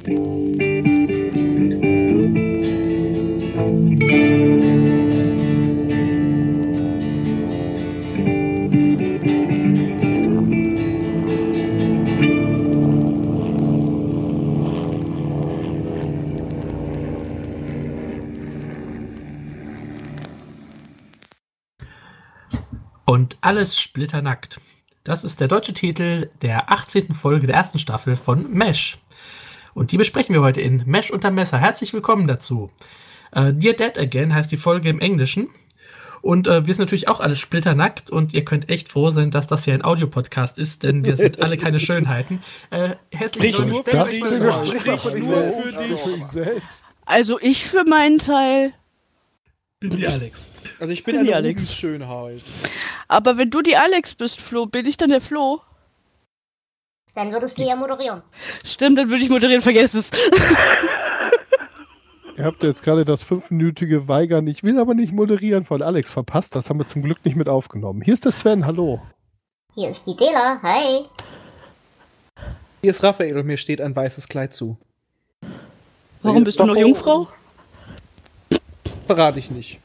Und alles splitternackt. Das ist der deutsche Titel der 18. Folge der ersten Staffel von Mesh. Und die besprechen wir heute in Mesh unter Messer. Herzlich willkommen dazu. Äh, Dear Dead Again heißt die Folge im Englischen. Und äh, wir sind natürlich auch alle splitternackt und ihr könnt echt froh sein, dass das hier ein Audiopodcast ist, denn wir sind alle keine Schönheiten. Äh, herzlich selbst. Also ich für meinen Teil bin die Alex. Also ich bin, Bin die eine Alex. Schönheit. Aber wenn du die Alex bist, Flo, bin ich dann der Flo? Dann würdest du ja moderieren. Stimmt, dann würde ich moderieren, vergesst es. Ihr habt jetzt gerade das fünfminütige Weigern, ich will aber nicht moderieren von Alex verpasst. Das haben wir zum Glück nicht mit aufgenommen. Hier ist der Sven, hallo. Hier ist die Dela. Hi. Hier ist Raphael und mir steht ein weißes Kleid zu. Warum bist du noch Jungfrau? Verrate ich nicht.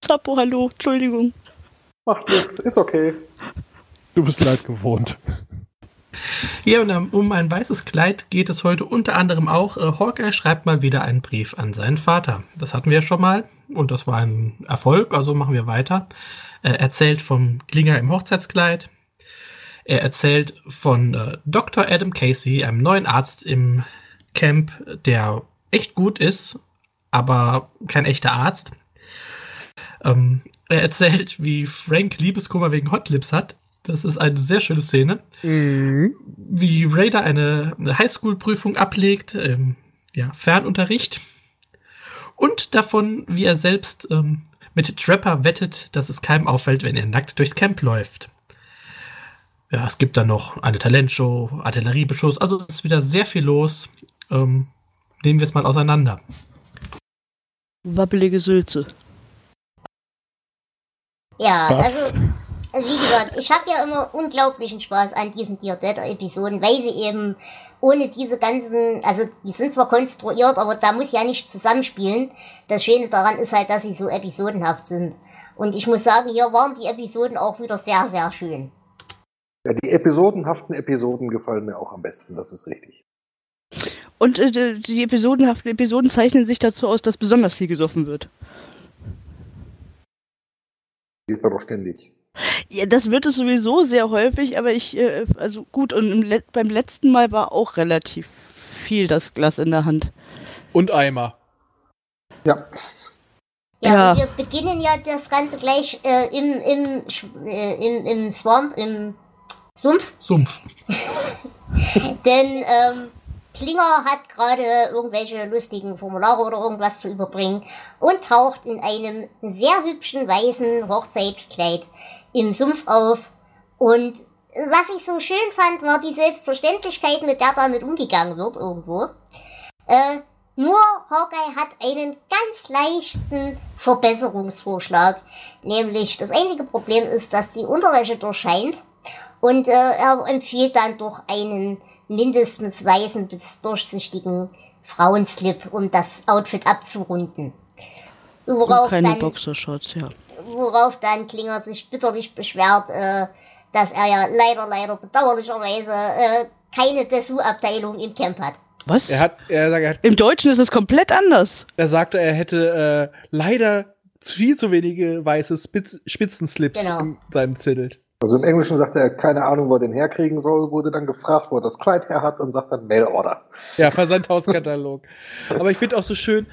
Zappo, hallo, Entschuldigung. Macht nix, ist okay. Du bist leid gewohnt. Ja, und um ein weißes Kleid geht es heute unter anderem auch. Äh, Hawkeye schreibt mal wieder einen Brief an seinen Vater. Das hatten wir schon mal und das war ein Erfolg, also machen wir weiter. Er erzählt vom Klinger im Hochzeitskleid. Er erzählt von äh, Dr. Adam Casey, einem neuen Arzt im Camp, der echt gut ist, aber kein echter Arzt. Ähm, er erzählt, wie Frank Liebeskummer wegen Hotlips hat. Das ist eine sehr schöne Szene. Wie Raider eine, eine Highschool-Prüfung ablegt, ähm, ja, Fernunterricht. Und davon, wie er selbst ähm, mit Trapper wettet, dass es keinem auffällt, wenn er nackt durchs Camp läuft. Ja, es gibt dann noch eine Talentshow, Artilleriebeschuss, also es ist wieder sehr viel los. Ähm, nehmen wir es mal auseinander. Wabbelige Sülze. Ja, Was? also, wie gesagt, ich habe ja immer unglaublichen Spaß an diesen Dear Dead-Episoden, weil sie eben ohne diese ganzen, also die sind zwar konstruiert, aber da muss ja nicht zusammenspielen. Das Schöne daran ist halt, dass sie so episodenhaft sind. Und ich muss sagen, hier waren die Episoden auch wieder sehr, sehr schön. Ja, die episodenhaften Episoden gefallen mir auch am besten, das ist richtig. Und äh, die- episodenhaften Episoden zeichnen sich dazu aus, dass besonders viel gesoffen wird. Geht doch ständig. Ja, das wird es sowieso sehr häufig, aber ich, äh, also gut, und im Let beim letzten Mal war auch relativ viel das Glas in der Hand. Und Eimer. Ja. Ja, Ja. wir beginnen ja das Ganze gleich äh, im, im, äh, im, im Swamp, im Sumpf. Sumpf. Denn ähm, Klinger hat gerade irgendwelche lustigen Formulare oder irgendwas zu überbringen und taucht in einem sehr hübschen weißen Hochzeitskleid im Sumpf auf. Und was ich so schön fand, war die Selbstverständlichkeit, mit der damit umgegangen wird irgendwo. Äh, nur Hawkeye hat einen ganz leichten Verbesserungsvorschlag. Nämlich das einzige Problem ist, dass die Unterwäsche durchscheint. Und äh, er empfiehlt dann doch einen mindestens weißen bis durchsichtigen Frauenslip, um das Outfit abzurunden. Und Worauf keine dann, Boxershorts, ja. Worauf dann Klinger sich bitterlich beschwert, äh, dass er ja leider, leider bedauerlicherweise äh, keine Dessous-Abteilung im Camp hat. Was? Er hat, er, sagt, er, hat, Im Deutschen ist es komplett anders. er sagte, er hätte äh, leider viel zu wenige weiße Spitz, Spitzenslips Genau. in seinem Zittelt. Also im Englischen sagt er, keine Ahnung, wo er den herkriegen soll, wurde dann gefragt, wo er das Kleid her hat und sagt dann Mailorder. Ja, Versandhauskatalog. Aber ich finde auch so schön,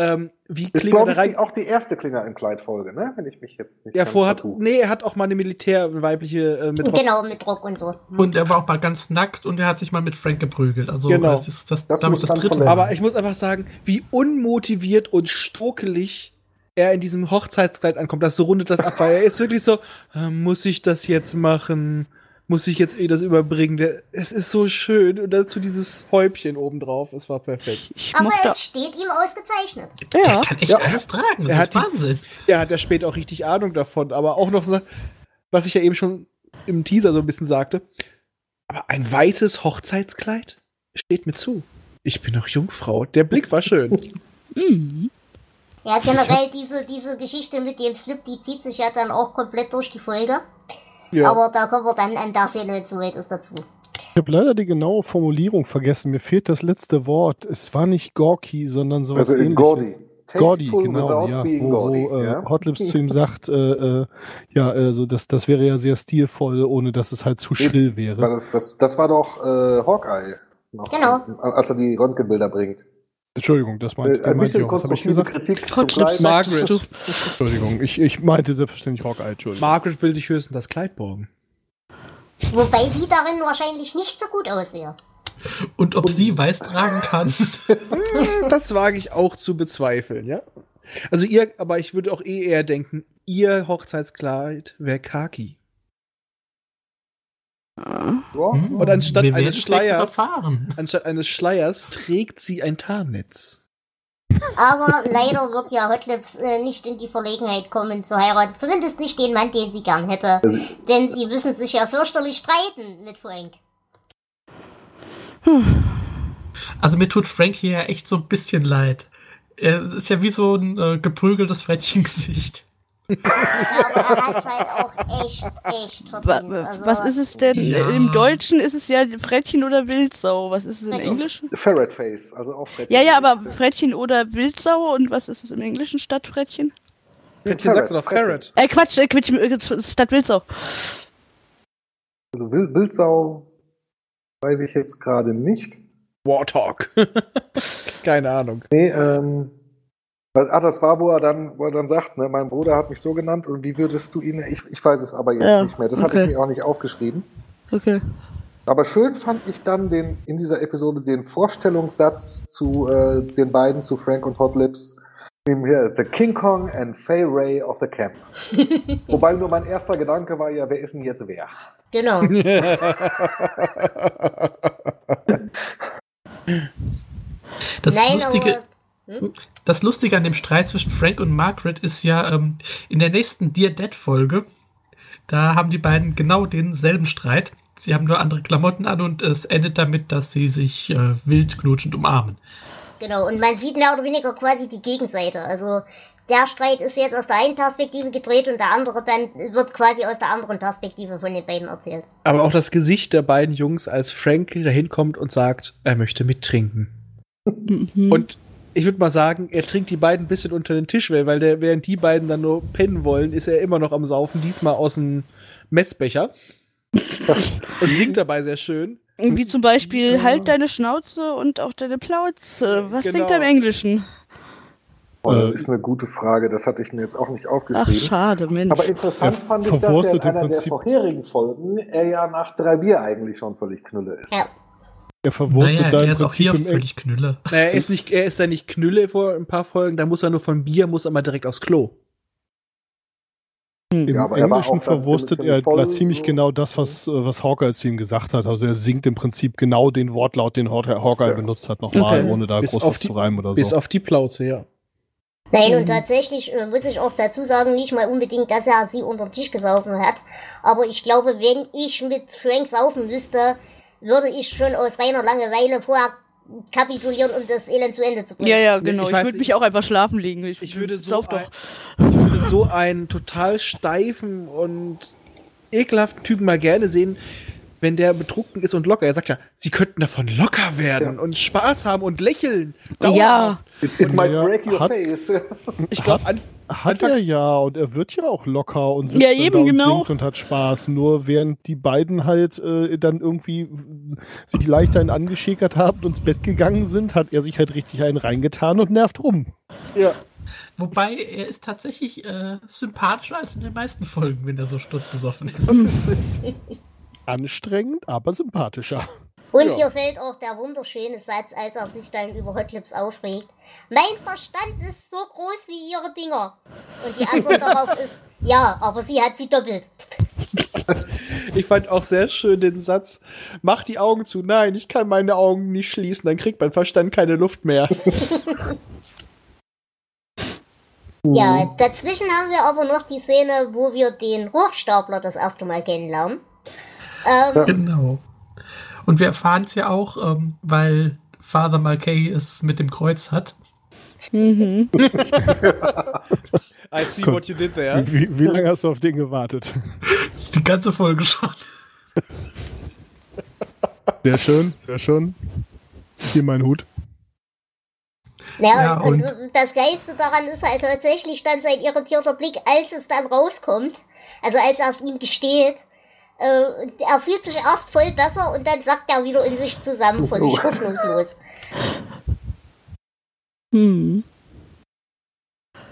ähm, wie Ist, Klinger da rein. die, auch die erste Klinger im Kleid-Folge, ne? Wenn ich mich jetzt nicht Ja, vertue. Nee, er hat auch mal eine Militärweibliche äh, mit Rock. Genau, mit Rock und so. Und er war auch mal ganz nackt und er hat sich mal mit Frank geprügelt. Also Genau. das ist das, Das damit muss das dritte. Aber ich muss einfach sagen, wie unmotiviert und stokelig er in diesem Hochzeitskleid ankommt. Das so rundet das ab, weil er ist wirklich so, äh, muss ich das jetzt machen? Muss ich jetzt eh das überbringen? Der, es ist so schön. Und dazu dieses Häubchen obendrauf. Es war perfekt. Aber es steht ihm ausgezeichnet. Der ja, kann echt Ja. alles tragen. Das Er hat ist die- Wahnsinn. Er hat ja später auch richtig Ahnung davon. Aber auch noch, so- was ich ja eben schon im Teaser so ein bisschen sagte. Aber ein weißes Hochzeitskleid? steht mir zu. Ich bin noch Jungfrau. Der Blick war schön. Mhm. Ja, generell diese, diese Geschichte mit dem Slip, die zieht sich ja dann auch komplett durch die Folge. Ja. Aber da kommen wir dann an der Szene, wenn es soweit ist, dazu. Ich habe leider die genaue Formulierung vergessen. Mir fehlt das letzte Wort. Es war nicht Gorky, sondern sowas Also in ähnliches. Gordy. Gordy, genau, without ja. being Wo, Gordy, wo äh, ja. Hotlips zu ihm sagt, äh, äh, ja, also das, das wäre ja sehr stilvoll, ohne dass es halt zu schrill wäre. das, das, das war doch äh, Hawkeye. Noch, Genau. Als er die Röntgenbilder bringt. Entschuldigung, das meinte, Äh, ein meinte ich bisschen auch. Was habe ich gesagt? Kritik Kleid. Margaret. Entschuldigung, ich, ich meinte selbstverständlich Hawkeye, Entschuldigung. Margaret will sich höchstens das Kleid borgen. Wobei sie darin wahrscheinlich nicht so gut aussehe. Und ob sie weiß tragen kann. Das wage ich auch zu bezweifeln, ja? Also ihr, aber ich würde auch eh eher denken, ihr Hochzeitskleid wäre Kaki. Ja. Hm, Und anstatt eines Schleiers-. Anstatt eines Schleiers trägt sie ein Tarnnetz. Aber leider wird ja Hotlips äh, nicht in die Verlegenheit kommen zu heiraten. Zumindest nicht den Mann, den sie gern hätte. Also, Denn sie müssen sich ja fürchterlich streiten mit Frank. Also mir tut Frank hier ja echt so ein bisschen leid. Er ist ja wie so ein äh, geprügeltes Frettchengesicht. Aber er hat's halt auch echt, echt verdient. Also, was ist es denn? Ja. Im Deutschen ist es ja Frettchen oder Wildsau. Was ist es im Frettchen. Englischen? Ferret Face, also auch Frettchen. Ja, ja, aber Frettchen oder Wildsau und was ist es im Englischen statt Frettchen? Frettchen sagt doch Ferret. Äh, Quatsch, äh, Quatsch, äh, statt Wildsau. Also Wild, Wildsau weiß ich jetzt gerade nicht. Warthog. Keine Ahnung. Nee, ähm. Weil- Ach, das war, wo er dann, wo er dann sagt, ne, mein Bruder hat mich so genannt und wie würdest du ihn. Ich, ich weiß es aber jetzt Ja, nicht mehr. Das hatte okay. ich mir auch nicht aufgeschrieben. Okay. Aber schön fand ich dann den, in dieser Episode den Vorstellungssatz zu äh, den beiden, zu Frank und Hot Lips. The King Kong and Fay Ray of the Camp. Wobei nur mein erster Gedanke war ja, wer ist denn jetzt wer? Genau. Das Nein, Lustige, aber. Das Lustige an dem Streit zwischen Frank und Margaret ist ja ähm, in der nächsten Dear Dead Folge, da haben die beiden genau denselben Streit. Sie haben nur andere Klamotten an und es endet damit, dass sie sich äh, wild knutschend umarmen. Genau, und man sieht mehr oder weniger quasi die Gegenseite. Also der Streit ist jetzt aus der einen Perspektive gedreht und der andere dann wird quasi aus der anderen Perspektive von den beiden erzählt. Aber auch das Gesicht der beiden Jungs, als Frank dahin kommt und sagt, er möchte mittrinken. Mhm. Und ich würde mal sagen, er trinkt die beiden ein bisschen unter den Tisch, weil weil der, während die beiden dann nur pennen wollen, ist er immer noch am Saufen, diesmal aus dem Messbecher. und singt dabei sehr schön. Wie zum Beispiel, halt deine Schnauze und auch deine Plauze. Was Genau. singt er im Englischen? Oh, das Äh, ist eine gute Frage, das hatte ich mir jetzt auch nicht Ach, aufgeschrieben. schade, Mensch. Aber interessant Er fand ich, dass ja in einer der vorherigen Folgen er ja nach drei Bier eigentlich schon völlig knülle ist. Ja. Er verwurstet naja, da er im ist auch Prinzip hier im völlig Knülle. Naja, er ist nicht, er ist da nicht Knülle vor ein paar Folgen, da muss er nur von Bier, muss er mal direkt aufs Klo. Im Ja, er Englischen verwurstet ziemlich er voll, ziemlich so. genau das, was, äh, was Hawkeye zu ihm gesagt hat. Also er singt im Prinzip genau den Wortlaut, den Haw- Hawkeye Ja. benutzt hat, nochmal, Okay. ohne da Bis groß auf was die- zu reimen oder Bis so. auf die Plauze, ja. Nein, Mhm. und tatsächlich äh, muss ich auch dazu sagen, nicht mal unbedingt, dass er sie unter den Tisch gesaufen hat. Aber ich glaube, wenn ich mit Frank saufen müsste, würde ich schon aus reiner Langeweile vorher kapitulieren, um das Elend zu Ende zu bringen. Ja, ja, Nee, genau. ich Ich, würde mich auch einfach schlafen legen. Ich, Ich würde so, ein, doch. ich würde so einen total steifen und ekelhaften Typen mal gerne sehen, wenn der betrunken ist und locker. Er sagt ja, sie könnten davon locker werden Ja. und Spaß haben und lächeln. Ja. Dauerhaft. It, it Und might ja, break your hat- face. Ich glaube, an, Hat er ja, und er wird ja auch locker und sitzt Ja, eben, da und genau. singt und hat Spaß. Nur während die beiden halt äh, dann irgendwie sich leicht einen angeschäkert haben und ins Bett gegangen sind, hat er sich halt richtig einen reingetan und nervt rum. ja. Wobei er ist tatsächlich äh, sympathischer als in den meisten Folgen, wenn er so sturzbesoffen ist. Anstrengend, aber sympathischer. Und Ja. hier fällt auch der wunderschöne Satz, als er sich dann über Hotlips aufregt. Mein Verstand ist so groß wie ihre Dinger. Und die Antwort darauf ist, ja, aber sie hat sie doppelt. Ich fand auch sehr schön den Satz, mach die Augen zu. Nein, ich kann meine Augen nicht schließen, dann kriegt mein Verstand keine Luft mehr. Ja, dazwischen haben wir aber noch die Szene, wo wir den Hochstapler das erste Mal kennenlernen. Ähm, Genau. Und wir erfahren es ja auch, ähm, weil Father Malkay es mit dem Kreuz hat. Mhm. I see Cool. what you did there. Wie, wie lange hast du auf den gewartet? Das ist die ganze Folge schon. Sehr schön, sehr schön. Hier mein Hut. Ja, Ja, und, und- und das Geilste daran ist halt tatsächlich dann sein irritierter Blick, als es dann rauskommt, also als er es ihm gesteht. Äh, er fühlt sich erst voll besser und dann sackt er wieder in sich zusammen, völlig Oh. hoffnungslos. Hm.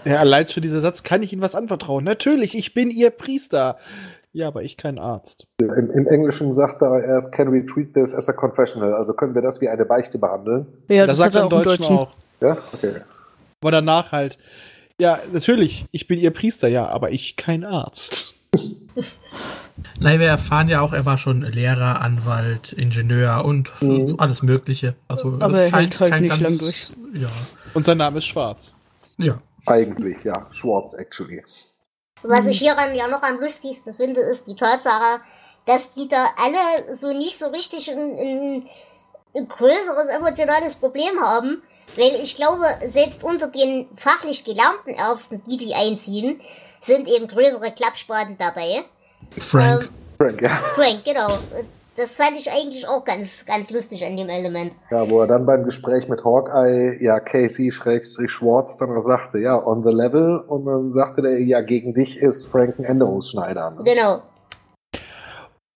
Ja, allein schon dieser Satz, kann ich Ihnen was anvertrauen? Natürlich, ich bin Ihr Priester. Ja, aber ich kein Arzt. Im, Im Englischen sagt er erst, can we treat this as a confessional? Also können wir das wie eine Beichte behandeln? Ja, das, das, sagt er im Deutschen Deutschen. auch. Ja, okay. Aber danach halt, ja, natürlich, ich bin Ihr Priester, ja, aber ich kein Arzt. Nein, wir erfahren ja auch, er war schon Lehrer, Anwalt, Ingenieur und Mhm. alles Mögliche. Also Aber es er hält halt kein nicht ganz- lang durch. Ja. Und sein Name ist Schwarz. Ja. Eigentlich, ja. Schwarz, actually. Was ich hieran ja noch am lustigsten finde, ist die Tatsache, dass die da alle so nicht so richtig ein, ein, ein größeres emotionales Problem haben. Weil ich glaube, selbst unter den fachlich gelernten Ärzten, die die einziehen, sind eben größere Klappspaten dabei. Frank. Ähm, Frank, ja. Frank, genau. Das fand ich eigentlich auch ganz, ganz lustig an dem Element. Ja, wo er dann beim Gespräch mit Hawkeye, ja, Casey Schrägstrich Schwarz dann auch sagte, ja, on the level. Und dann sagte der, ja, gegen dich ist Frank ein Änderungsschneider. Ne? Genau.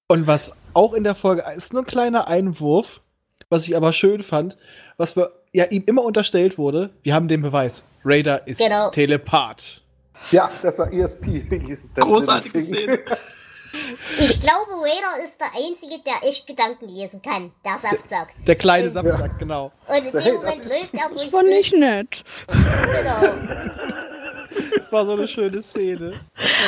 Und was auch in der Folge ist nur ein kleiner Einwurf, was ich aber schön fand, was wir ja ihm immer unterstellt wurde, wir haben den Beweis. Raider ist Genau. Telepath. Ja, das war ESP. Das Großartige. Szene. Ich glaube, Raider ist der Einzige, der echt Gedanken lesen kann. Der Saftsack. Der kleine Saftsack, genau. Und in dem Hey, Moment läuft er durchs Das war nicht nett. Genau. Das war so eine schöne Szene.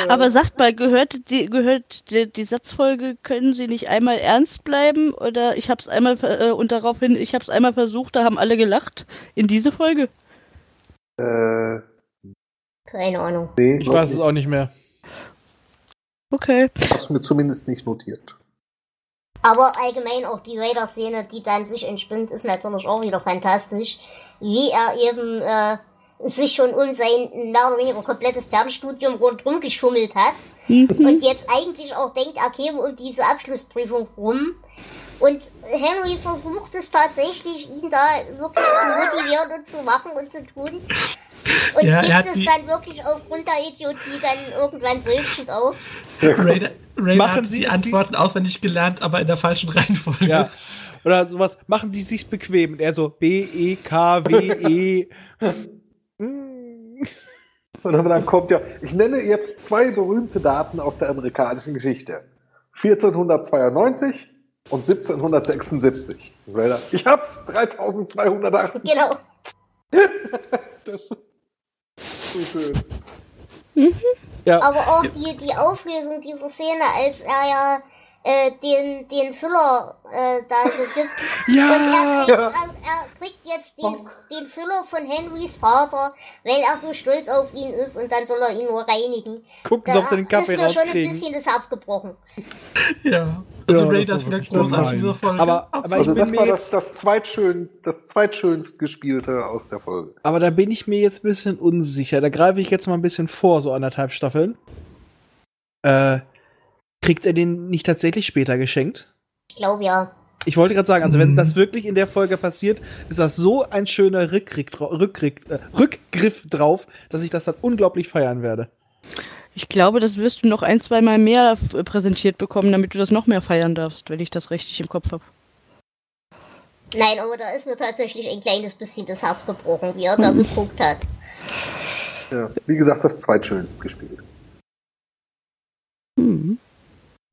Aber sagt mal, gehört die, gehört die, die Satzfolge, können Sie nicht einmal ernst bleiben? Oder ich hab's einmal, ver- äh, und daraufhin, ich hab's einmal versucht, da haben alle gelacht. In diese Folge? Äh, Keine Ahnung. nee, Ich weiß es auch nicht mehr. Okay. Ich hab's mir zumindest nicht notiert. Aber allgemein auch die Raider-Szene, die dann sich entspinnt, ist natürlich auch wieder fantastisch. Wie er eben äh, sich schon um sein mehr oder weniger komplettes Fernstudium rundherum geschummelt hat. Und jetzt eigentlich auch denkt, er käme um diese Abschlussprüfung rum. Und Henry versucht es tatsächlich, ihn da wirklich zu motivieren und zu machen und zu tun. Und Ja, er gibt hat es die- dann wirklich aufgrund der Idiotie dann irgendwann seufzend auf. Raider, Raider Machen hat Sie die Antworten auswendig gelernt, aber in der falschen Reihenfolge. Ja. Oder sowas, machen Sie sich's bequem. Und er so B, E, K, W, E. Und dann kommt ja, ich nenne jetzt zwei berühmte Daten aus der amerikanischen Geschichte. 1492 und 1776. Und Raider, Ich hab's, 3208. Genau. Das ist so schön. Ja, Aber auch die, die Auflösung dieser Szene, als er ja äh, den, den Füller äh, da so gibt. Und er, kriegt, ja. er, er kriegt jetzt den, den Füller von Henrys Vater, weil er so stolz auf ihn ist und dann soll er ihn nur reinigen. Gucken Da Sie, ob Sie den Kaffee ist mir schon ein bisschen das Herz gebrochen. Ja. Also Ja, das Raider war ist wieder in gemein. dieser Folge. Aber- aber Also bin das mir war jetzt- das, das, zweitschön, das zweitschönst gespielte aus der Folge. Aber da bin ich mir jetzt ein bisschen unsicher. Da greife ich jetzt mal ein bisschen vor, so anderthalb Staffeln. Äh, kriegt er den nicht tatsächlich später geschenkt? Ich glaube ja. Ich wollte gerade sagen, also wenn Mhm. das wirklich in der Folge passiert, ist das so ein schöner Rückgriff, Rückgriff, äh, Rückgriff drauf, dass ich das dann unglaublich feiern werde. Ich glaube, das wirst du noch ein, zwei Mal mehr präsentiert bekommen, damit du das noch mehr feiern darfst, wenn ich das richtig im Kopf habe. Nein, aber da ist mir tatsächlich ein kleines bisschen das Herz gebrochen, wie er da geguckt hat. Ja. Wie gesagt, das zweitschönst gespielt. Hm.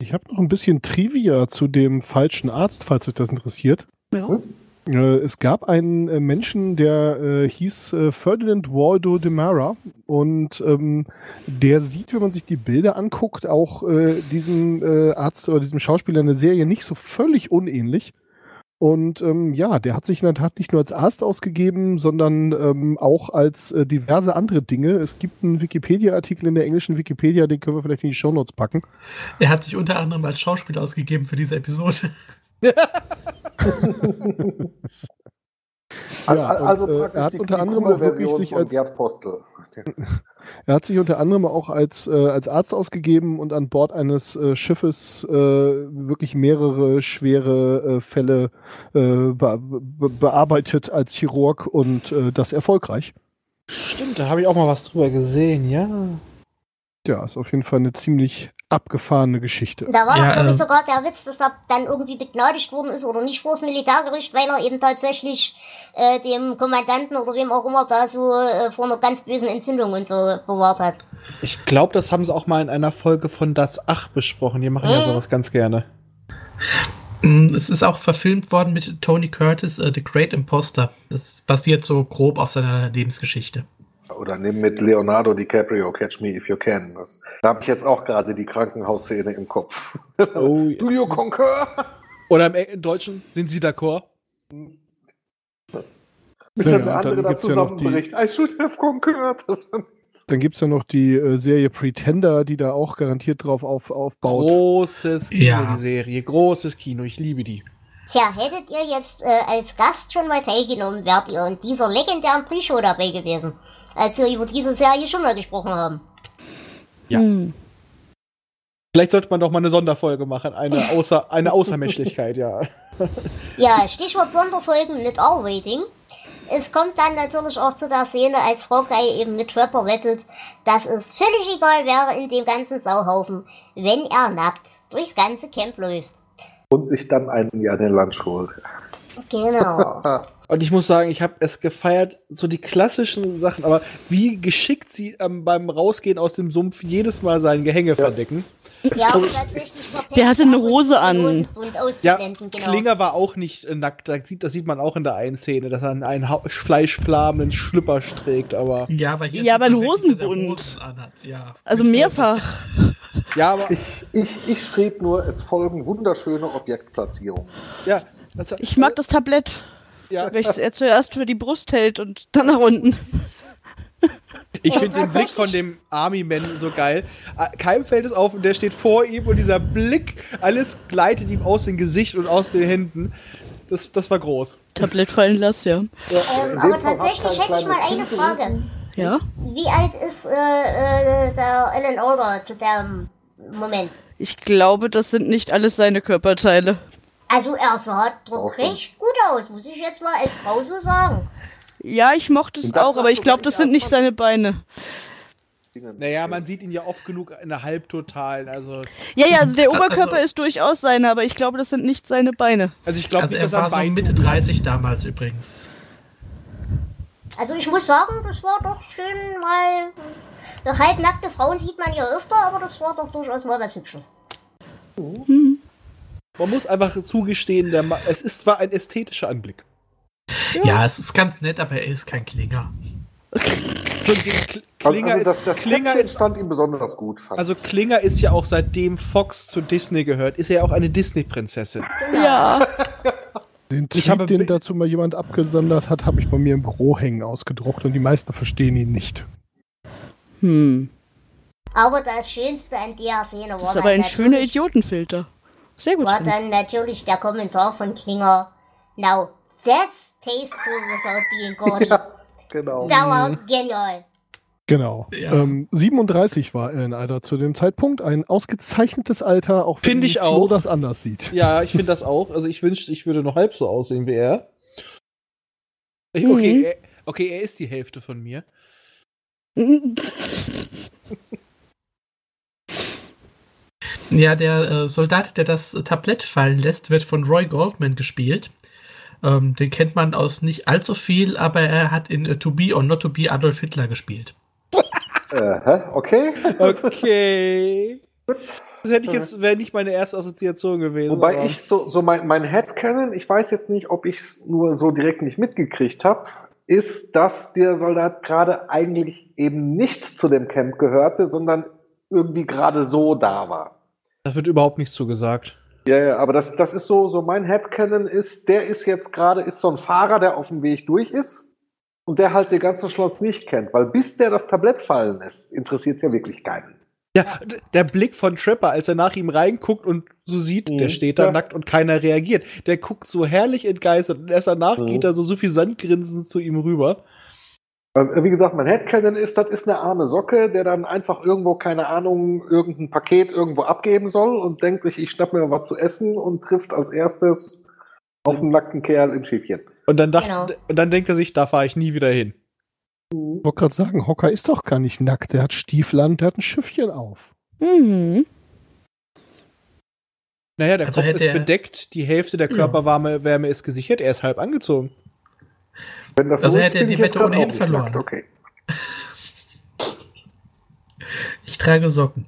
Ich habe noch ein bisschen Trivia zu dem falschen Arzt, falls euch das interessiert. Ja. Äh, Es gab einen äh, Menschen, der äh, hieß äh, Ferdinand Waldo de Mara und ähm, der sieht, wenn man sich die Bilder anguckt, auch äh, diesem äh, Arzt oder diesem Schauspieler in der Serie nicht so völlig unähnlich. Und ähm, ja, der hat sich in der Tat nicht nur als Arzt ausgegeben, sondern ähm, auch als äh, diverse andere Dinge. Es gibt einen Wikipedia-Artikel in der englischen Wikipedia, den können wir vielleicht in die Shownotes packen. er hat sich unter anderem als Schauspieler ausgegeben für diese Episode. Ja, al- also und, äh, praktisch er hat unter anderem auch wirklich Version sich als-. Er hat sich unter anderem auch als, äh, als Arzt ausgegeben und an Bord eines äh, Schiffes äh, wirklich mehrere schwere äh, Fälle äh, be be bearbeitet als Chirurg und äh, das erfolgreich. Stimmt, da habe ich auch mal was drüber gesehen, ja. Ja, ist auf jeden Fall eine ziemlich abgefahrene Geschichte. Da war Ja, doch, glaube ich, äh, sogar der Witz, dass er dann irgendwie begnadigt worden ist oder nicht vors Militärgericht, weil er eben tatsächlich äh, dem Kommandanten oder wem auch immer da so äh, vor einer ganz bösen Entzündung und so bewahrt hat. Ich glaube, das haben sie auch mal in einer Folge von Das Ach besprochen. Die machen ja Mhm. sowas ganz gerne. Mm, Es ist auch verfilmt worden mit Tony Curtis, äh, The Great Imposter. Das basiert so grob auf seiner Lebensgeschichte. Oder nimm mit Leonardo DiCaprio Catch Me If You Can. Das, da habe ich jetzt auch gerade die Krankenhausszene im Kopf. Oh, ja. Do you concur? Oder im Eng- Deutschen sind sie d'accord? Bis Ja, andere da gibt's ja noch die- zusammenbricht. I should have concurred. Dann gibt's ja noch die äh, Serie Pretender, die da auch garantiert drauf auf, aufbaut. Großes Kino, Ja. die Serie. Großes Kino. Ich liebe die. Tja, hättet ihr jetzt äh, als Gast schon mal teilgenommen, wärt ihr in dieser legendären Pre-Show dabei gewesen, als wir über diese Serie schon mal gesprochen haben. Ja. Hm. Vielleicht sollte man doch mal eine Sonderfolge machen. Eine, Außer, eine Außermenschlichkeit, ja. Ja, Stichwort Sonderfolgen mit R-Rating. Es kommt dann natürlich auch zu der Szene, als Hawkeye eben mit Trapper wettet, dass es völlig egal wäre in dem ganzen Sauhaufen, wenn er nackt durchs ganze Camp läuft. Und sich dann einen ja den Lunch holt. Genau. Und ich muss sagen, ich habe es gefeiert, so die klassischen Sachen, aber wie geschickt sie ähm, beim Rausgehen aus dem Sumpf jedes Mal sein Gehänge verdecken. Ja, und tatsächlich Der hatte eine Hose an. Hosenbund Ja, genau. Klinger war auch nicht äh, nackt. Das sieht, das sieht man auch in der einen Szene, dass er einen Hau- fleischflammenden Schlüpper trägt, aber. Ja, aber hier Ja, aber man ein wirklich, dass er Hosenbund. Hosen. Ja. Also mehrfach. Ja, aber. Ich, ich, ich schrieb nur, es folgen wunderschöne Objektplatzierungen. ja, das, Ich mag das Tablett, ja, welches er zuerst für die Brust hält und dann nach unten. Ich Ja, finde den Blick von dem Army-Man so geil. Äh, Keinem fällt es auf und der steht vor ihm und dieser Blick, alles gleitet ihm aus dem Gesicht und aus den Händen. Das, das war groß. Tablett fallen lassen, ja. Ähm, In dem aber tatsächlich hätte ich mal eine Frage. Ja? Wie alt ist äh, äh, der Alan Alda zu dem Moment? Ich glaube, das sind nicht alles seine Körperteile. Also er sah doch recht gut aus, muss ich jetzt mal als Frau so sagen. Ja, ich mochte es auch, aber ich glaube, das sind nicht seine Beine. Naja, man sieht ihn ja oft genug in der Halbtotalen. Also, Ja, ja, also der Also- Oberkörper ist durchaus seine, aber ich glaube, das sind nicht seine Beine. also ich glaube Also nicht, er war so Bein Mitte 30 damals übrigens. Also ich muss sagen, das war doch schön mal. Doch halbnackte Frauen sieht man ja öfter, aber das war doch durchaus mal was Hübsches. Man muss einfach zugestehen, der Ma es ist zwar ein ästhetischer Anblick. Ja. es ist ganz nett, aber er ist kein Klinger. Kl- Also, Klinger, also das, ist, das Klinger, ist, stand ihm besonders gut. Fand also Klinger ist ja auch seitdem Fox zu Disney gehört, ist er ja auch eine Disney-Prinzessin. Ja. Den Ich Tweet, habe den dazu mal jemand abgesondert hat, habe ich bei mir im Büro hängen ausgedruckt und die meisten verstehen ihn nicht. Hm. Aber das Schönste an der Szene war Das ist dann aber ein schöner Idiotenfilter. Sehr gut. war dann natürlich der Kommentar von Klinger. Now, that's tasteful without being gaudy. Genau. Der war genial. Genau. Ja. Ähm, 37 war Alan Alda zu dem Zeitpunkt. Ein ausgezeichnetes Alter, auch wenn Finde ich Flo auch. das anders sieht. Ja, ich finde das auch. Also ich wünschte, ich würde noch halb so aussehen wie er. Ich, Mhm. okay, er, okay, er ist die Hälfte von mir. Ja, der äh, Soldat, der das Tablett fallen lässt, wird von Roy Goldman gespielt. Ähm, den kennt man aus nicht allzu viel, aber er hat in äh, To Be or Not To Be Adolf Hitler gespielt. Äh, okay. Okay. Das hätte ich jetzt, wäre nicht meine erste Assoziation gewesen. Wobei aber- ich so, so mein, mein Headcanon, ich weiß jetzt nicht, ob ich es nur so direkt nicht mitgekriegt habe, ist, dass der Soldat gerade eigentlich eben nicht zu dem Camp gehörte, sondern irgendwie gerade so da war. Da wird überhaupt nichts zugesagt. Ja, ja, aber das, das ist so, so mein Headcanon ist, der ist jetzt gerade, ist so ein Fahrer, der auf dem Weg durch ist und der halt den ganzen Schloss nicht kennt, weil bis der das Tablett fallen lässt, interessiert es ja wirklich keinen. Ja, der Blick von Trapper, als er nach ihm reinguckt und so sieht, Mhm. der steht da Ja. nackt und keiner reagiert. Der guckt so herrlich entgeistert und erst danach Mhm. geht er so, so viel Sandgrinsen zu ihm rüber. Wie gesagt, mein Headcanon ist, das ist eine arme Socke, der dann einfach irgendwo, keine Ahnung, irgendein Paket irgendwo abgeben soll und denkt sich, ich schnapp mir was zu essen und trifft als erstes auf einen nackten Kerl im Schiffchen. Und dann, dacht, Genau. und dann denkt er sich, da fahre ich nie wieder hin. Ich wollte gerade sagen, Hocker ist doch gar nicht nackt. Der hat Stiefel an, der hat ein Schiffchen auf. Mhm. Naja, der Also Kopf ist bedeckt, die Hälfte der Ja. Körperwärme Wärme ist gesichert, er ist halb angezogen. Wenn das Also so hätte er die Wette ohnehin verloren. nackt, Okay. Ich trage Socken.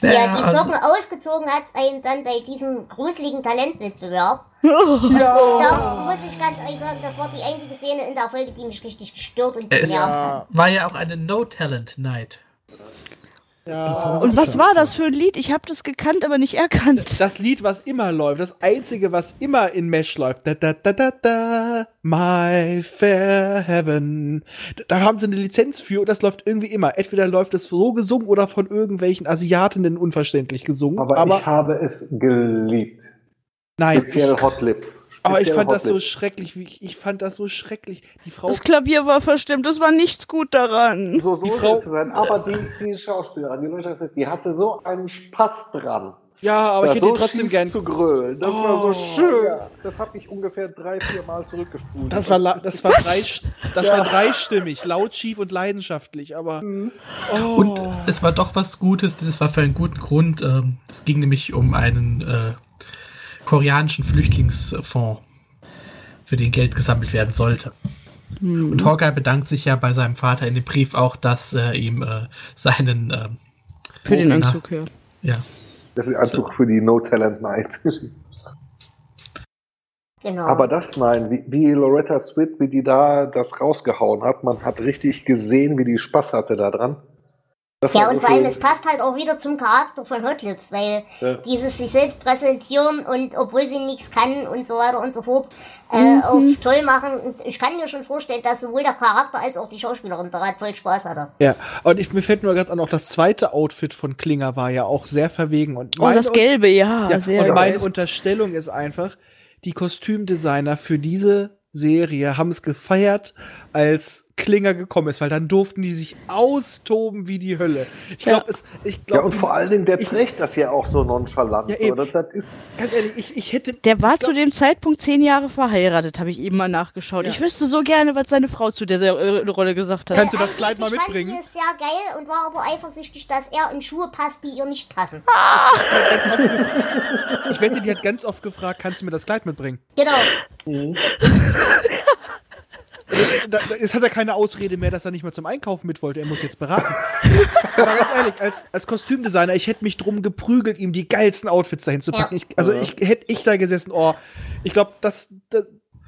Ja, Naja, die also- Socken ausgezogen hat's einen dann bei diesem gruseligen Talentwettbewerb. Oh. Da muss ich ganz ehrlich sagen, das war die einzige Szene in der Folge, die mich richtig gestört und Es genervt hat. war ja auch eine No-Talent-Night. Sie Und was geschafft, war ja. das für ein Lied? Ich habe das gekannt, aber nicht erkannt. Das Lied, was immer läuft, das einzige, was immer in Mesh läuft, da da da da da, My Fair Heaven. Da- Da haben sie eine Lizenz für und das läuft irgendwie immer. Entweder läuft es so gesungen oder von irgendwelchen Asiatinnen unverständlich gesungen. Aber, Aber, ich habe es geliebt. Nein, Speziell ich, Hot Lips. aber ich Speziell fand Hot das so Lips. schrecklich, wie ich, ich fand das so schrecklich. Die Frau, Das Klavier war verstimmt, es war nichts gut daran. So, so Die Frau- ist es sein. Aber die, die Schauspielerin, die Leute, die hatte so einen Spaß dran. ja, aber ich hätte so trotzdem gern. zu grölen. Das war so Oh. schön. Das habe ich ungefähr drei, vier Mal zurückgespult. Das war, das war, drei, das war dreistimmig, laut, schief und leidenschaftlich, aber. Oh. Und es war doch was Gutes, denn es war für einen guten Grund. ähm, Es ging nämlich um einen äh, koreanischen Flüchtlingsfonds, für den Geld gesammelt werden sollte. Und Hawkeye bedankt sich ja bei seinem Vater in dem Brief auch, dass er ihm äh, seinen, ähm, Für den Anzug, ja. ja, Das ist Anzug für die No Talent Night. Genau. Aber das, nein, wie, wie Loretta Swit, wie die da das rausgehauen hat, man hat richtig gesehen, wie die Spaß hatte da dran. Das ja, und vor allem, es passt halt auch wieder zum Charakter von Hot Lips, weil Ja. dieses sich selbst präsentieren und obwohl sie nichts kann und so weiter und so fort, äh, auf toll machen. Und ich kann mir schon vorstellen, dass sowohl der Charakter als auch die Schauspielerin daran voll Spaß hatte. Ja, und ich, mir fällt nur ganz an, auch das zweite Outfit von Klinger war ja auch sehr verwegen. Und Oh, das Gelbe, ja, Ja, sehr und meine geil. Unterstellung ist einfach, die Kostümdesigner für diese Serie haben es gefeiert, als Klinger gekommen ist, weil dann durften die sich austoben wie die Hölle. Ich Ja. glaube, es, ich Ja, glaube, und vor allen Dingen, der ich- trägt das ja auch so nonchalant. Ja, so. eben. Das, das ist. ganz ehrlich, ich, ich hätte. Der war ich glaub- zu dem Zeitpunkt zehn Jahre verheiratet, habe ich eben mal nachgeschaut. Ja. Ich wüsste so gerne, was seine Frau zu der äh, Rolle gesagt hat. Kannst du das Kleid mal mitbringen? fand sie es sehr geil und war aber eifersüchtig, dass er in Schuhe passt, die ihr nicht passen. Ich wette, die hat ganz oft gefragt, kannst du mir das Kleid mitbringen? Genau. Da, da, jetzt hat er keine Ausrede mehr, dass er nicht mehr zum Einkaufen mit wollte. Er muss jetzt beraten. Aber ganz ehrlich, als, als Kostümdesigner, ich hätte mich drum geprügelt, ihm die geilsten Outfits dahin zu packen. Ja. Ich, also ich hätte ich da gesessen, oh, ich glaube, das, das,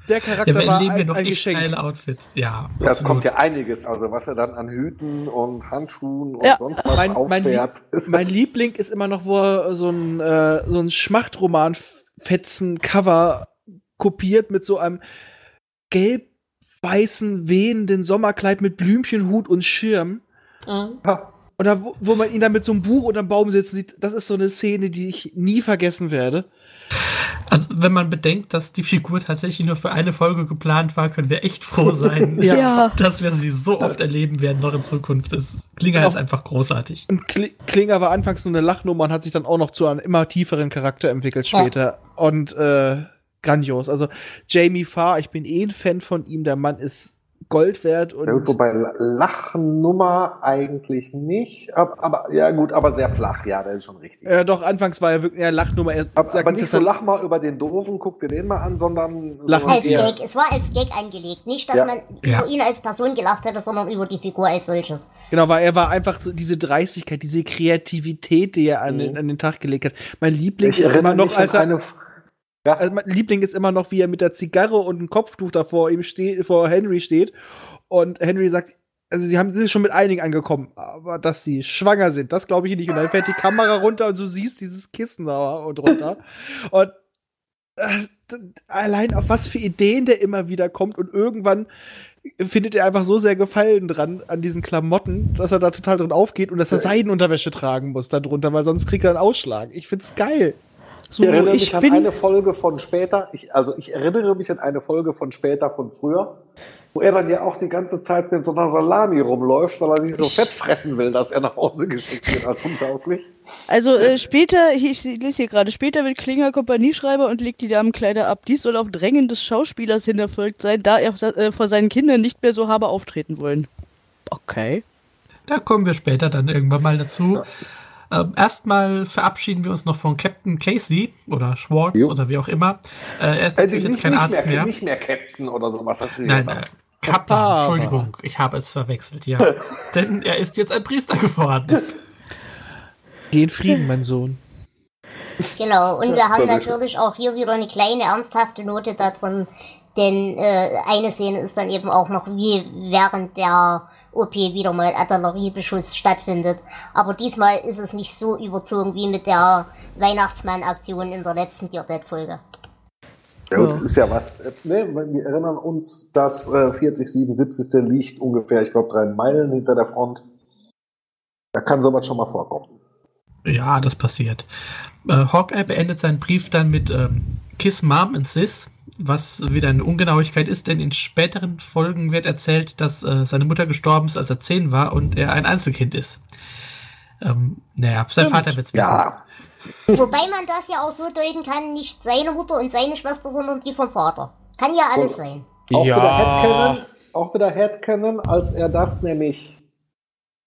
der Charakter ja war ein, noch ein Geschenk. geile Outfits. Ja, Das kommt ja einiges, also was er dann an Hüten und Handschuhen und Ja. sonst was Mein, mein, auffährt. Lieb, mein Liebling ist immer noch, wo er so ein, äh, so ein Schmachtroman-Fetzen-Cover kopiert mit so einem gelb-weißen, wehenden Sommerkleid mit Blümchenhut und Schirm. Mhm. Und da, wo, man ihn dann mit so einem Buch unterm Baum sitzen sieht, das ist so eine Szene, die ich nie vergessen werde. Also, wenn man bedenkt, dass die Figur tatsächlich nur für eine Folge geplant war, können wir echt froh sein, Ja. Ja. dass wir sie so oft erleben werden, noch in Zukunft. Das Klinger Genau. ist einfach großartig. Und Kli- Klinger war anfangs nur eine Lachnummer und hat sich dann auch noch zu einem immer tieferen Charakter entwickelt später. Und äh, grandios. Also Jamie Farr, ich bin eh ein Fan von ihm. Der Mann ist Gold wert und Ja, gut, wobei Lachnummer eigentlich nicht. Aber, aber ja gut, aber sehr flach, ja, das ist schon richtig. äh, doch anfangs war er wirklich ja, Lachnummer. Er aber, sagt aber nicht, so lach mal über den Doofen, guck dir den mal an, sondern Lach Als eher- Gag. Es war als Gag angelegt. Nicht, dass Ja. man Ja. über ihn als Person gelacht hätte, sondern über die Figur als solches. Genau, weil er war einfach so diese Dreistigkeit, diese Kreativität, die er an, den, Mhm. an den Tag gelegt hat. Mein Liebling Ich ist immer noch, als er, eine. Ja, also mein Liebling ist immer noch, wie er mit der Zigarre und einem Kopftuch da vor ihm steht, vor Henry steht. Und Henry sagt, also sie haben sind schon mit einigen angekommen, aber dass sie schwanger sind, das glaube ich nicht. Und dann fährt die Kamera runter und du siehst dieses Kissen da und runter. und äh, allein auf was für Ideen der immer wieder kommt und irgendwann findet er einfach so sehr Gefallen dran an diesen Klamotten, dass er da total drin aufgeht und dass er Seidenunterwäsche tragen muss darunter, weil sonst kriegt er einen Ausschlag. Ich find's geil. So, Ich erinnere ich mich an bin. eine Folge von später, ich, also ich erinnere mich an eine Folge von später von früher, wo er dann ja auch die ganze Zeit mit so einer Salami rumläuft, weil er sich so fett fressen will, dass er nach Hause geschickt wird als untauglich. Also äh, später, hier, ich lese hier gerade, später wird Klinger Kompanieschreiber und legt die Damenkleider ab. Dies soll auf Drängen des Schauspielers hin erfolgt sein, da er äh, vor seinen Kindern nicht mehr so habe auftreten wollen. Okay. Da kommen wir später dann irgendwann mal dazu. Ähm, erstmal verabschieden wir uns noch von Captain Casey oder Schwartz Jo. oder wie auch immer. Äh, er ist Äh, natürlich jetzt kein Arzt mehr, mehr. Nicht mehr Captain oder sowas. Das ist Nein, jetzt äh, Kaplan, Papa. Entschuldigung, ich habe es verwechselt, ja. Denn er ist jetzt ein Priester geworden. Geh in Frieden, mein Sohn. Genau, und wir haben natürlich auch hier wieder eine kleine ernsthafte Note da drin, denn äh, eine Szene ist dann eben auch noch, wie während der OP wieder mal Artilleriebeschuss stattfindet. Aber diesmal ist es nicht so überzogen wie mit der Weihnachtsmann-Aktion in der letzten Dear Dead-Folge. Ja, und es ist ja was, äh, ne, wir erinnern uns, das äh, 40, 77. liegt ungefähr, ich glaube, drei Meilen hinter der Front. Da kann sowas schon mal vorkommen. Ja, das passiert. Äh, Hawkeye beendet seinen Brief dann mit ähm, Kiss Mom and Sis, was wieder eine Ungenauigkeit ist, denn in späteren Folgen wird erzählt, dass äh, seine Mutter gestorben ist, als er zehn war und er ein Einzelkind ist. Ähm, naja, sein Stimmt. Vater wird es wissen. Ja, Wobei man das ja auch so deuten kann, nicht seine Mutter und seine Schwester, sondern die vom Vater. Kann ja alles Oh. sein. auch Ja. wieder Headcanon, auch wieder Headcanon, als er das nämlich,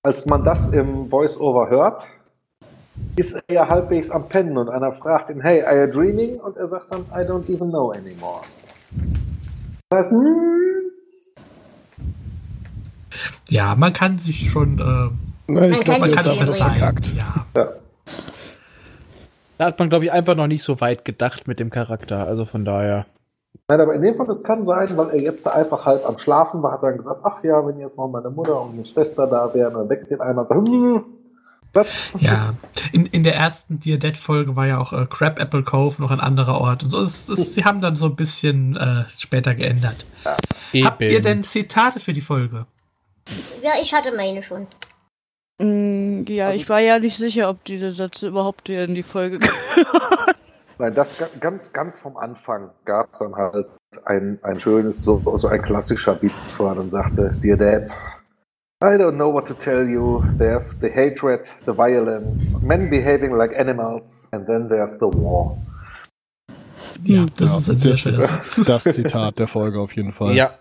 als man das im Voice-Over hört, ist er ja halbwegs am Pennen und einer fragt ihn, hey, are you dreaming? Und er sagt dann, I don't even know anymore. Das heißt, hm, Ja, man kann sich schon, äh, Na, ich glaube, man sich kann aber verzeihen. verkackt. Ja. Da hat man, glaube ich, einfach noch nicht so weit gedacht mit dem Charakter. Also von daher. Nein, aber in dem Fall, es kann sein, weil er jetzt da einfach halb am Schlafen war, hat er dann gesagt, ach ja, wenn jetzt noch meine Mutter und meine Schwester da wären, dann weckt den einer und sagt, hm, was? Ja, in, in der ersten Dear Dead Folge war ja auch äh, Crab Apple Cove noch ein anderer Ort und so. Es, es, sie haben dann so ein bisschen äh, später geändert. Habt ihr denn Zitate für die Folge? Ja, ich hatte meine schon. Mm, ja, Also- ich war ja nicht sicher, ob diese Sätze überhaupt hier in die Folge Nein, das ga- ganz, ganz vom Anfang gab es dann halt ein, ein schönes, so, so ein klassischer Witz, wo er dann sagte, Dear Dad, I don't know what to tell you. There's the hatred, the violence, men behaving like animals, and then there's the war. Ja, das Ja, ist ein das ist das Zitat der Folge auf jeden Fall. Ja.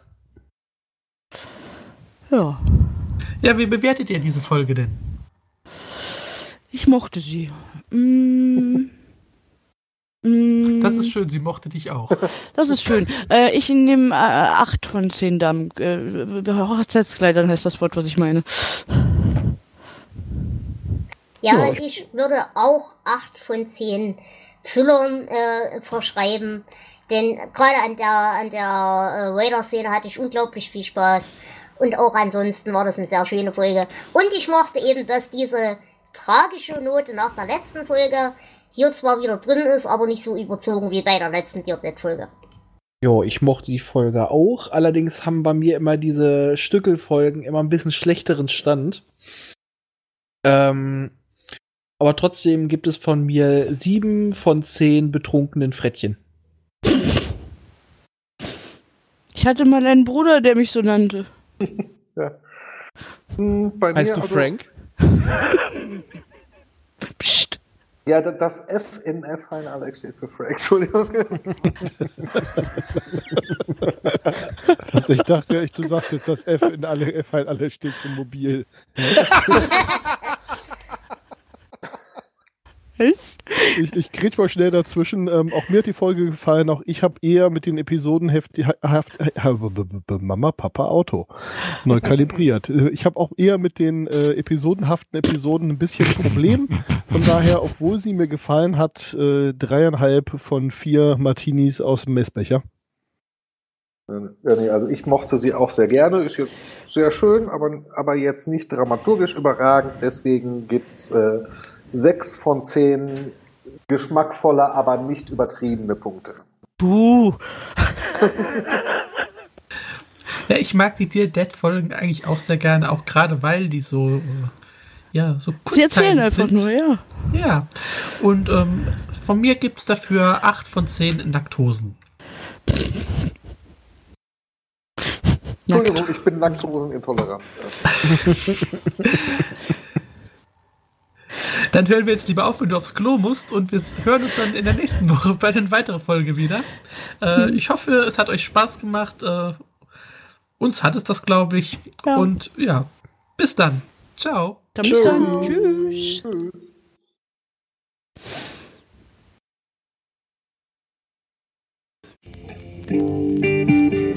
Ja, Ja, wie bewertet ihr diese Folge denn? ich mochte sie. Mm, mm, Das ist schön, sie mochte dich auch. Das ist schön. äh, ich nehme äh, 8 von 10 Damen. Äh, Hochzeitskleidern heißt das Wort, was ich meine. Ja, Ja, ich würde auch 8 von 10 Füllern äh, verschreiben. Denn gerade an der, an der äh, Raider-Szene hatte ich unglaublich viel Spaß. Und auch ansonsten war das eine sehr schöne Folge. Und ich mochte eben, dass diese tragische Note nach der letzten Folge hier zwar wieder drin ist, aber nicht so überzogen wie bei der letzten Dear Dead-Folge. Jo, ich mochte die Folge auch. Allerdings haben bei mir immer diese Stückelfolgen immer ein bisschen schlechteren Stand. Ähm, aber trotzdem gibt es von mir sieben von zehn betrunkenen Frettchen. Ich hatte mal einen Bruder, der mich so nannte. Hm, bei Heißt mir du also- Frank? Psst. Ja, da- das F in F Hein Alex steht für Frank, Entschuldigung. Das, ich dachte, du sagst jetzt, das F in alle F halt alle steht für mobil. Was? Ich, ich krieg mal schnell dazwischen. Ähm, auch mir hat die Folge gefallen. Auch ich habe eher mit den Episodenheft die Haft, äh, Mama, Papa, Auto neu kalibriert. Äh, Ich habe auch eher mit den äh, episodenhaften Episoden ein bisschen Problem. Von daher, obwohl sie mir gefallen hat, äh, dreieinhalb von vier Martinis aus dem Messbecher. Ja, nee, also ich mochte sie auch sehr gerne, ist jetzt sehr schön, aber, aber jetzt nicht dramaturgisch überragend. Deswegen gibt's äh, sechs von zehn geschmackvolle, aber nicht übertriebene Punkte. Buh. Ja, ich mag die Dear Dead Folgen eigentlich auch sehr gerne, auch gerade weil die so, äh, ja, so Sie erzählen kurzteilig einfach sind. nur, ja. Ja. Und ähm, von mir gibt es dafür 8 von 10 Nacktosen. Entschuldigung, ich bin laktosenintolerant. Dann hören wir jetzt lieber auf, wenn du aufs Klo musst und wir hören uns dann in der nächsten Woche bei einer weiteren Folge wieder. Äh, ich hoffe, es hat euch Spaß gemacht. Äh, uns hat es das, glaube ich. Ja. Und ja, bis dann. Ciao. Dann. Tschüss. Tschüss.